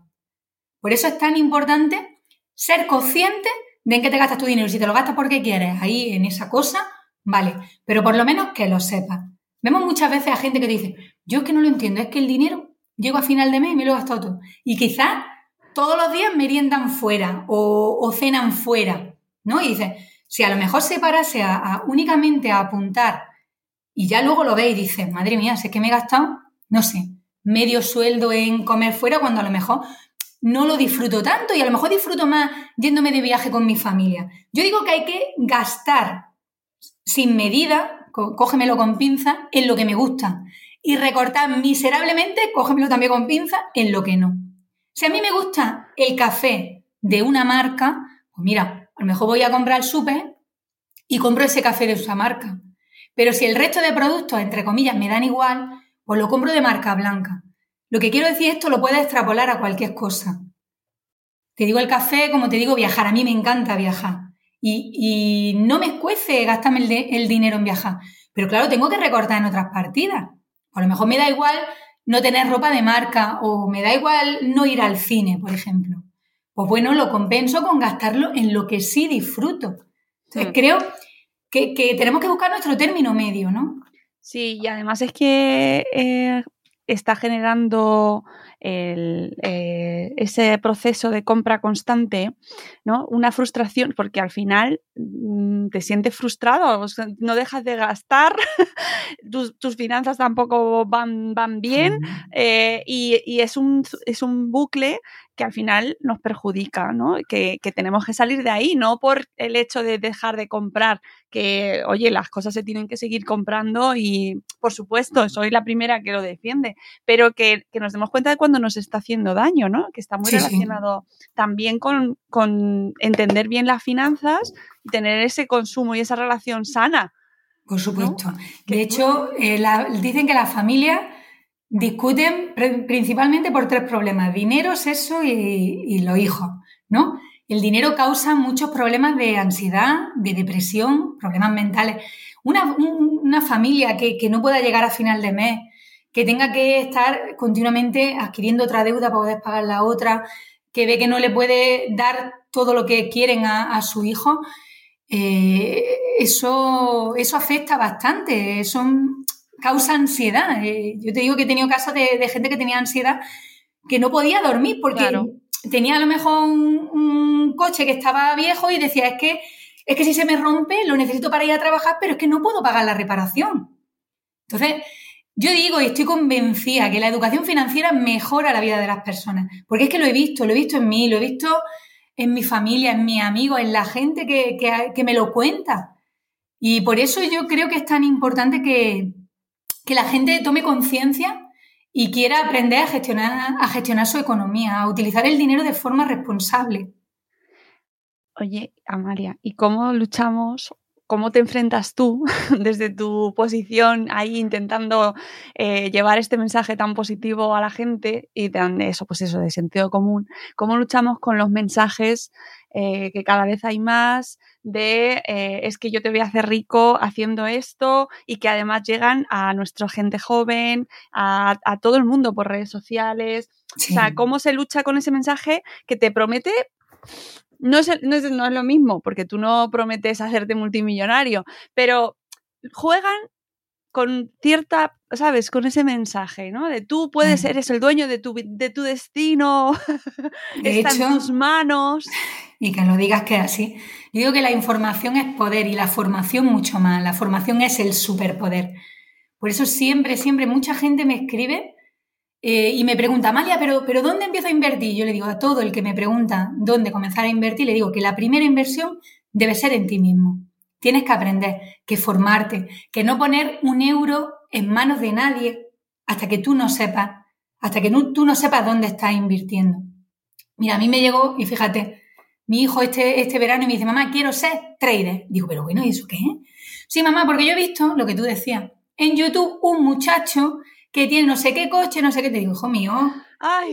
Por eso es tan importante ser consciente de en qué te gastas tu dinero. Si te lo gastas porque quieres, ahí en esa cosa, vale. Pero por lo menos que lo sepas. Vemos muchas veces a gente que dice, yo es que no lo entiendo, es que el dinero llego a final de mes y me lo he gastado todo. Y quizás todos los días meriendan fuera o, o cenan fuera, ¿no? Y dices, si a lo mejor se parase únicamente a apuntar y ya luego lo ve y dice, madre mía, sé que me he gastado, no sé, medio sueldo en comer fuera cuando a lo mejor no lo disfruto tanto y a lo mejor disfruto más yéndome de viaje con mi familia. Yo digo que hay que gastar sin medida, cógemelo con pinza, en lo que me gusta y recortar miserablemente, cógemelo también con pinza, en lo que no. Si a mí me gusta el café de una marca, pues mira, a lo mejor voy a comprar el súper y compro ese café de esa marca. Pero si el resto de productos, entre comillas, me dan igual, pues lo compro de marca blanca. Lo que quiero decir, esto lo puedes extrapolar a cualquier cosa. Te digo el café, como te digo, viajar. A mí me encanta viajar. Y, no me escuece gastarme el, el, dinero en viajar. Pero claro, tengo que recortar en otras partidas. A lo mejor me da igual no tener ropa de marca o me da igual no ir al cine, por ejemplo pues bueno, lo compenso con gastarlo en lo que sí disfruto. Entonces, mm. creo que, que, tenemos que buscar nuestro término medio, ¿no? Sí, y además es que eh, está generando el, eh, ese proceso de compra constante, ¿no? Una frustración, porque al final mmm, te sientes frustrado, o sea, no dejas de gastar, tus, tus, finanzas tampoco van, van bien, eh, y, y, es, un, es un bucle que al final nos perjudica, ¿no? Que, que, tenemos que salir de ahí, no por el hecho de dejar de comprar, que, oye, las cosas se tienen que seguir comprando y, por supuesto, soy la primera que lo defiende, pero que, que nos demos cuenta de cuando nos está haciendo daño, ¿no? Que está muy sí, relacionado sí. también con, con entender bien las finanzas y tener ese consumo y esa relación sana Por supuesto. De hecho, eh, dicen que las familias discuten principalmente por tres problemas: dinero, sexo y, los hijos, ¿no? El dinero causa muchos problemas de ansiedad, de depresión, problemas mentales. Una, familia que, que, no pueda llegar a final de mes, que tenga que estar continuamente adquiriendo otra deuda para poder pagar la otra, que ve que no le puede dar todo lo que quieren a, su hijo, eh, eso, eso afecta bastante, causa ansiedad. Eh, yo te digo que he tenido casos de, gente que tenía ansiedad que no podía dormir porque tenía a lo mejor un, coche que estaba viejo y decía, es que, es que si se me rompe lo necesito para ir a trabajar, pero es que no puedo pagar la reparación. Entonces, yo digo y estoy convencida que la educación financiera mejora la vida de las personas, porque es que lo he visto, lo he visto en mí, lo he visto en mi familia, en mis amigos, en la gente que, me lo cuenta. Y por eso yo creo que es tan importante que, la gente tome conciencia y quiera aprender a gestionar, a gestionar su economía, a utilizar el dinero de forma responsable. Oye, Amalia, ¿y cómo luchamos cómo te enfrentas tú desde tu posición ahí intentando eh, llevar este mensaje tan positivo a la gente y de eso, pues eso, de sentido común. ¿Cómo luchamos con los mensajes eh, que cada vez hay más de eh, es que yo te voy a hacer rico haciendo esto y que además llegan a nuestra gente joven, a, todo el mundo por redes sociales? O sea, ¿cómo se lucha con ese mensaje que te promete no es, no, es, no es lo mismo, porque tú no prometes hacerte multimillonario, pero juegan con cierta, ¿sabes? Con ese mensaje, ¿no? De tú puedes, ser eres el dueño de tu, de tu destino, está en tus manos. Y que lo digas que es así. Yo digo que la información es poder y la formación mucho más. La formación es el superpoder. Por eso siempre, siempre mucha gente me escribe eh, y me pregunta, Amalia, ¿pero, ¿pero dónde empiezo a invertir? Yo le digo a todo el que me pregunta dónde comenzar a invertir, le digo que la primera inversión debe ser en ti mismo. Tienes que aprender, que formarte, que no poner un euro en manos de nadie hasta que tú no sepas, hasta que tú no sepas dónde estás invirtiendo. Mira, a mí me llegó, y fíjate, mi hijo este, este verano y me dice, mamá, quiero ser trader. Digo, pero bueno, ¿y eso qué Sí, mamá, porque yo he visto lo que tú decías. En YouTube un muchacho que tiene no sé qué coche, no sé qué, te digo, hijo mío,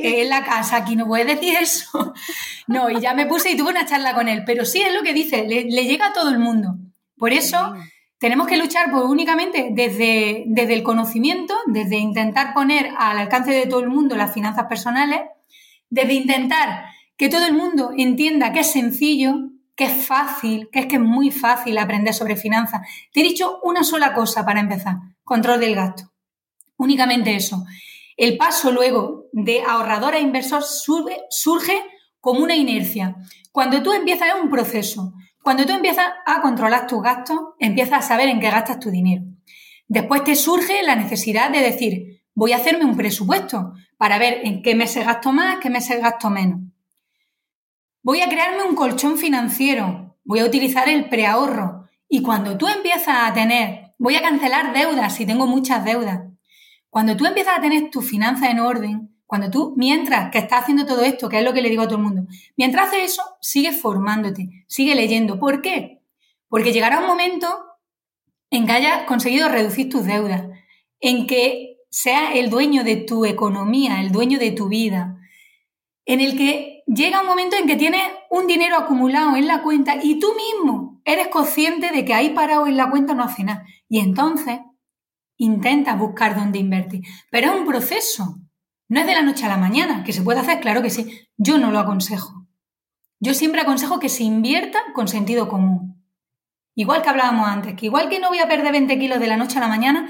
en la casa, aquí no puedes decir eso. no, y ya me puse y tuve una charla con él, pero sí es lo que dice, le, llega a todo el mundo. Por eso tenemos que luchar por únicamente desde, desde el conocimiento, desde intentar poner al alcance de todo el mundo las finanzas personales, desde intentar que todo el mundo entienda que es sencillo, que es fácil, que es que es muy fácil aprender sobre finanzas. Te he dicho una sola cosa para empezar, control del gasto. Únicamente eso. El paso luego de ahorrador a inversor surge como una inercia. Cuando tú empiezas, es un proceso. Cuando tú empiezas a controlar tus gastos, empiezas a saber en qué gastas tu dinero. Después te surge la necesidad de decir, voy a hacerme un presupuesto para ver en qué meses gasto más, qué meses gasto menos. Voy a crearme un colchón financiero, voy a utilizar el preahorro. Y cuando tú empiezas a tener, voy a cancelar deudas si tengo muchas deudas. Cuando tú empiezas a tener tus finanzas en orden, cuando tú, mientras que estás haciendo todo esto, que es lo que le digo a todo el mundo, mientras haces eso, sigue formándote, sigue leyendo. ¿Por qué? Porque llegará un momento en que hayas conseguido reducir tus deudas, en que seas el dueño de tu economía, el dueño de tu vida, en el que llega un momento en que tienes un dinero acumulado en la cuenta y tú mismo eres consciente de que ahí parado en la cuenta no hace nada. Y entonces intenta buscar dónde invertir. Pero es un proceso. No es de la noche a la mañana, que se puede hacer, claro que sí. Yo no lo aconsejo. Yo siempre aconsejo que se invierta con sentido común. Igual que hablábamos antes, que igual que no voy a perder 20 kilos de la noche a la mañana,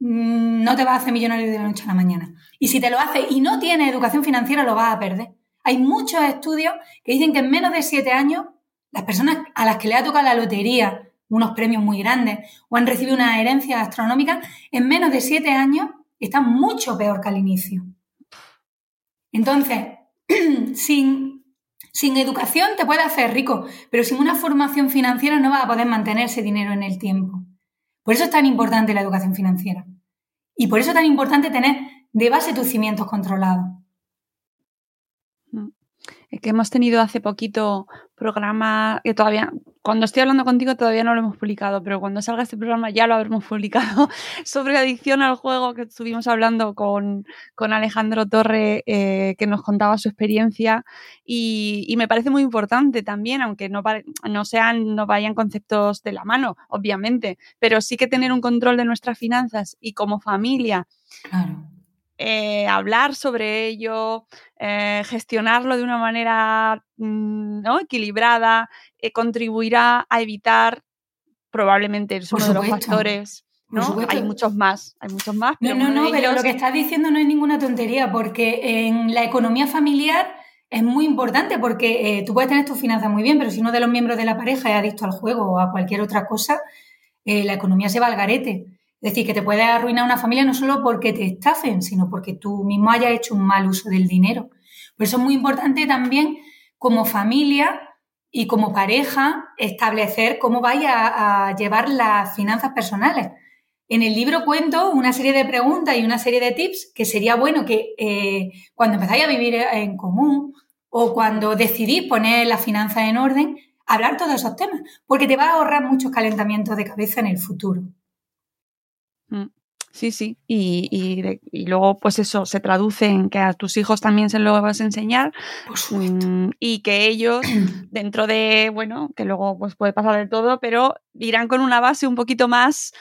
mm, no te vas a hacer millonario de la noche a la mañana. Y si te lo haces y no tienes educación financiera, lo vas a perder. Hay muchos estudios que dicen que en menos de 7 años, las personas a las que le ha tocado la lotería unos premios muy grandes o han recibido una herencia astronómica, en menos de siete años están mucho peor que al inicio. Entonces, sin, sin educación te puedes hacer rico, pero sin una formación financiera no vas a poder mantener ese dinero en el tiempo. Por eso es tan importante la educación financiera. Y por eso es tan importante tener de base tus cimientos controlados. Que hemos tenido hace poquito programa que todavía, cuando estoy hablando contigo todavía no lo hemos publicado, pero cuando salga este programa ya lo habremos publicado sobre adicción al juego que estuvimos hablando con, con Alejandro Torre eh, que nos contaba su experiencia y, y, me parece muy importante también, aunque no, no sean, no vayan conceptos de la mano, obviamente, pero sí que tener un control de nuestras finanzas y como familia. Claro eh, hablar sobre ello, eh, gestionarlo de una manera mm, ¿no? equilibrada, eh, contribuirá a evitar probablemente es uno de los factores. ¿no? Hay muchos más, hay muchos más. no, no, no, pero lo que estás diciendo no es ninguna tontería, porque en la economía familiar es muy importante, porque tú puedes tener tus finanzas muy bien, pero si uno de los miembros de la pareja es adicto al juego o a cualquier otra cosa, la economía se va al garete. Es decir, que te puede arruinar una familia no solo porque te estafen, sino porque tú mismo hayas hecho un mal uso del dinero. Por eso es muy importante también como familia y como pareja establecer cómo vaya a llevar las finanzas personales. En el libro cuento una serie de preguntas y una serie de tips que sería bueno que eh, cuando empezáis a vivir en común o cuando decidís poner las finanzas en orden, hablar todos esos temas, porque te va a ahorrar muchos calentamientos de cabeza en el futuro. Mm, sí, sí. Y, luego, pues eso se traduce en que a tus hijos también se lo vas a enseñar. Mm, y que ellos, dentro de, bueno, que luego pues puede pasar de todo, pero irán con una base un poquito más,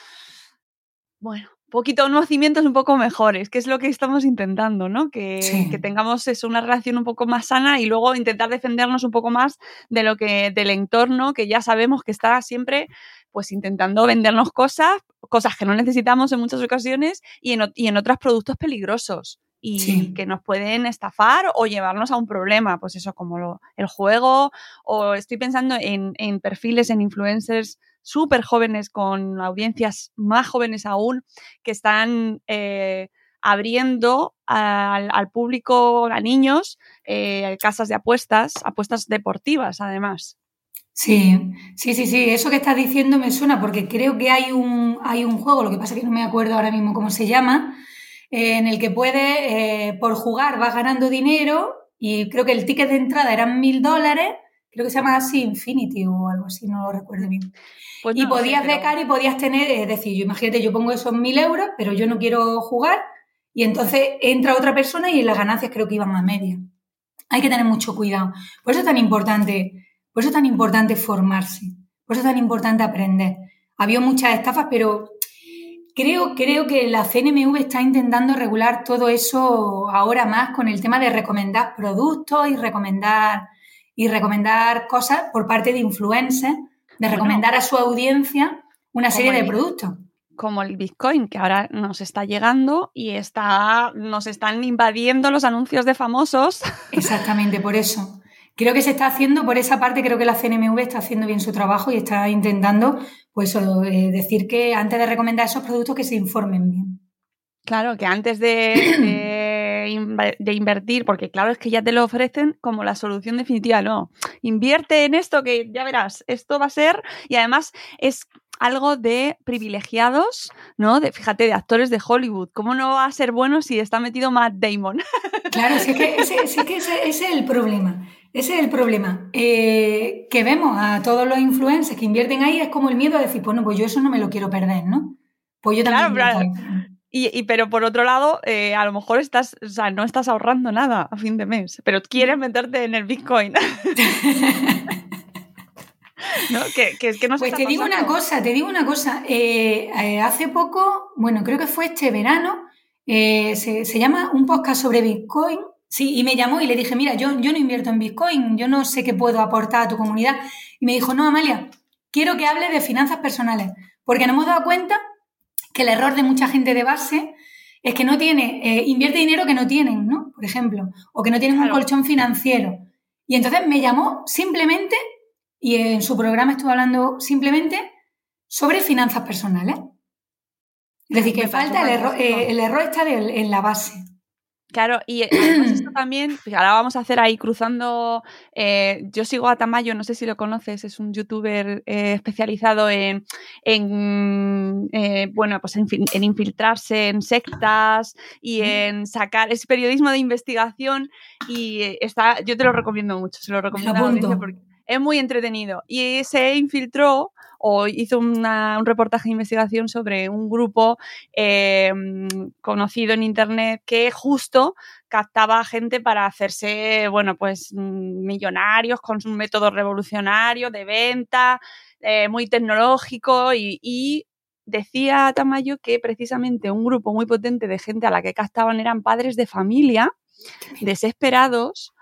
bueno, poquito, unos cimientos un poco mejores, que es lo que estamos intentando, ¿no? Que, que, tengamos eso, una relación un poco más sana y luego intentar defendernos un poco más de lo que, del entorno, que ya sabemos que está siempre pues intentando vendernos cosas, cosas que no necesitamos en muchas ocasiones y en, y en otros productos peligrosos y que nos pueden estafar o llevarnos a un problema, pues eso, como el juego, o estoy pensando en, perfiles, en influencers súper jóvenes con audiencias más jóvenes aún, que están eh, abriendo al, público, a niños, eh, casas de apuestas, apuestas deportivas además. Sí, sí, sí, sí, eso que estás diciendo me suena porque creo que hay un, hay un juego, lo que pasa es que no me acuerdo ahora mismo cómo se llama, eh, en el que puedes, por jugar, vas ganando dinero y creo que el ticket de entrada eran mil dólares, creo que se llama así Infinity o algo así, no lo recuerdo bien. Pues y podías becar y podías tener, es decir, yo imagínate, yo pongo esos mil euros, pero yo no quiero jugar y entonces entra otra persona y las ganancias creo que iban a media. Hay que tener mucho cuidado. Por eso es tan importante por eso es tan importante formarse, por eso es tan importante aprender. Había muchas estafas, pero creo, creo que la CNMV está intentando regular todo eso ahora más con el tema de recomendar productos y recomendar, y recomendar cosas por parte de influencers, de recomendar a su audiencia una serie de productos como el Bitcoin, que ahora nos está llegando y está, nos están invadiendo los anuncios de famosos. Exactamente, por eso. Creo que se está haciendo, por esa parte, creo que la CNMV está haciendo bien su trabajo y está intentando, pues, eh, decir que antes de recomendar esos productos que se informen bien. Claro, que antes de, de, invertir, porque claro, es que ya te lo ofrecen como la solución definitiva, no. Invierte en esto que ya verás, esto va a ser, y además es algo de privilegiados, ¿no? De, fíjate, de actores de Hollywood. ¿Cómo no va a ser bueno si está metido Matt Damon? Claro, es que ese, que ese es el problema. Ese es el problema. Eh, que vemos a todos los influencers que invierten ahí, es como el miedo a decir, bueno, pues yo eso no me lo quiero perder, ¿no? Pues yo también. Claro, Y, pero por otro lado, eh, a lo mejor estás, o sea, no estás ahorrando nada a fin de mes, pero quieres meterte en el Bitcoin. ¿No? Que, que, pues te digo una cosa, te digo una cosa. Eh, hace poco, bueno, creo que fue este verano, se, se, llama un podcast sobre Bitcoin Sí, y me llamó y le dije, mira, yo, yo no invierto en Bitcoin, yo no sé qué puedo aportar a tu comunidad. Y me dijo, no, Amalia, quiero que hable de finanzas personales, porque nos hemos dado cuenta que el error de mucha gente de base es que no tiene, eh, invierte dinero que no tienen, ¿no? Por ejemplo, o que no tienen un colchón financiero. Y entonces me llamó simplemente, y en su programa estuvo hablando simplemente sobre finanzas personales. Es decir, que falta el error, eh, el error está en la base. Claro, y además esto también, pues ahora vamos a hacer ahí cruzando, eh, yo sigo a Tamayo, no sé si lo conoces, es un youtuber eh, especializado en, en eh, bueno, pues en, en, infiltrarse en sectas y en sacar, es periodismo de investigación y está, yo te lo recomiendo mucho, se lo recomiendo a porque es muy entretenido. Y se infiltró o hizo un reportaje de investigación sobre un grupo em, conocido en internet que justo captaba gente para hacerse, bueno, pues mm, millonarios con un método revolucionario de venta, eh, muy tecnológico y, y decía Tamayo que precisamente un grupo muy potente de gente a la que captaban eran padres de familia desesperados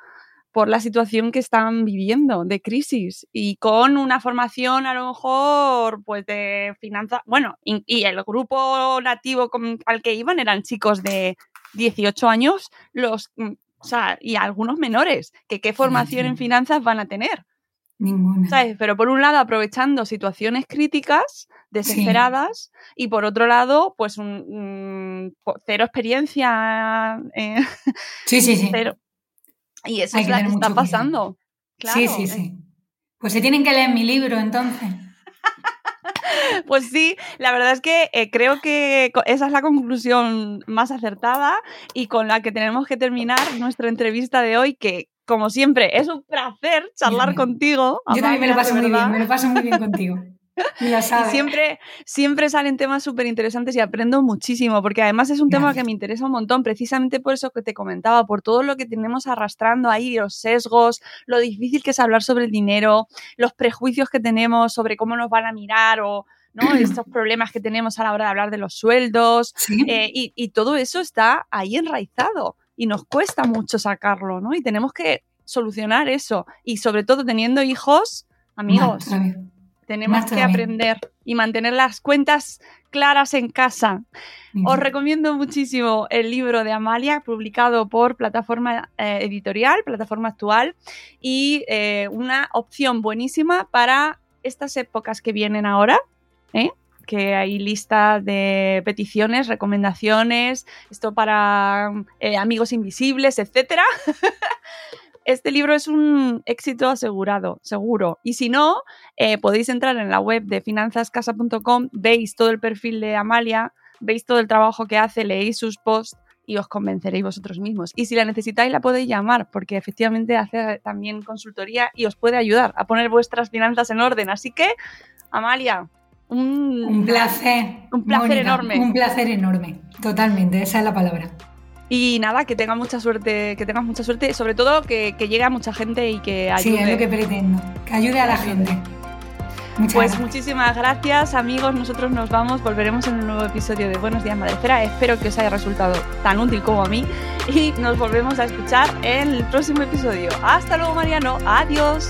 por la situación que están viviendo de crisis y con una formación a lo mejor pues de finanzas, bueno, y, el grupo nativo al que iban eran chicos de 18 años, los, mm, o sea, y algunos menores, que qué formación en finanzas van a tener. Ninguna. ¿Sabes? Pero por un lado aprovechando situaciones críticas, desesperadas, y por otro lado, pues un, cero experiencia. Eh, sí, sí, sí. Cero, y eso es lo que está pasando. sí, sí, sí. Pues se tienen que leer mi libro entonces. Pues sí, la verdad es que eh, creo que esa es la conclusión más acertada y con la que tenemos que terminar nuestra entrevista de hoy, que como siempre es un placer charlar contigo. Yo también me lo paso muy bien, me lo paso muy bien contigo. Y siempre, siempre salen temas súper interesantes y aprendo muchísimo, porque además es un tema que me interesa un montón, precisamente por eso que te comentaba, por todo lo que tenemos arrastrando ahí, los sesgos, lo difícil que es hablar sobre el dinero, los prejuicios que tenemos sobre cómo nos van a mirar o ¿no? estos problemas que tenemos a la hora de hablar de los sueldos, eh, y, y todo eso está ahí enraizado y nos cuesta mucho sacarlo, ¿no? Y tenemos que solucionar eso, y sobre todo teniendo hijos, amigos. Tenemos que aprender y mantener las cuentas claras en casa. Os recomiendo muchísimo el libro de Amalia, publicado por plataforma eh, editorial, plataforma actual, y eh, una opción buenísima para estas épocas que vienen ahora, ¿eh? que hay lista de peticiones, recomendaciones, esto para amigos invisibles, etcétera. este libro es un éxito asegurado, seguro. Y si no, eh, podéis entrar en la web de finanzascasa.com, veis todo el perfil de Amalia, veis todo el trabajo que hace, leéis sus posts y os convenceréis vosotros mismos. Y si la necesitáis, la podéis llamar, porque efectivamente hace también consultoría y os puede ayudar a poner vuestras finanzas en orden. Así que, Amalia, un, placer. Un placer enorme. Un placer enorme, totalmente, esa es la palabra. Y nada, que tengas mucha suerte, que tengas mucha suerte, sobre todo que, llegue a mucha gente y que ayude. Sí, es lo que pretendo, que ayude a la gente. pues muchísimas gracias amigos, nosotros nos vamos, volveremos en un nuevo episodio de Buenos Días Madrefera, espero que os haya resultado tan útil como a mí y nos volvemos a escuchar en el próximo episodio. Hasta luego Mariano, adiós.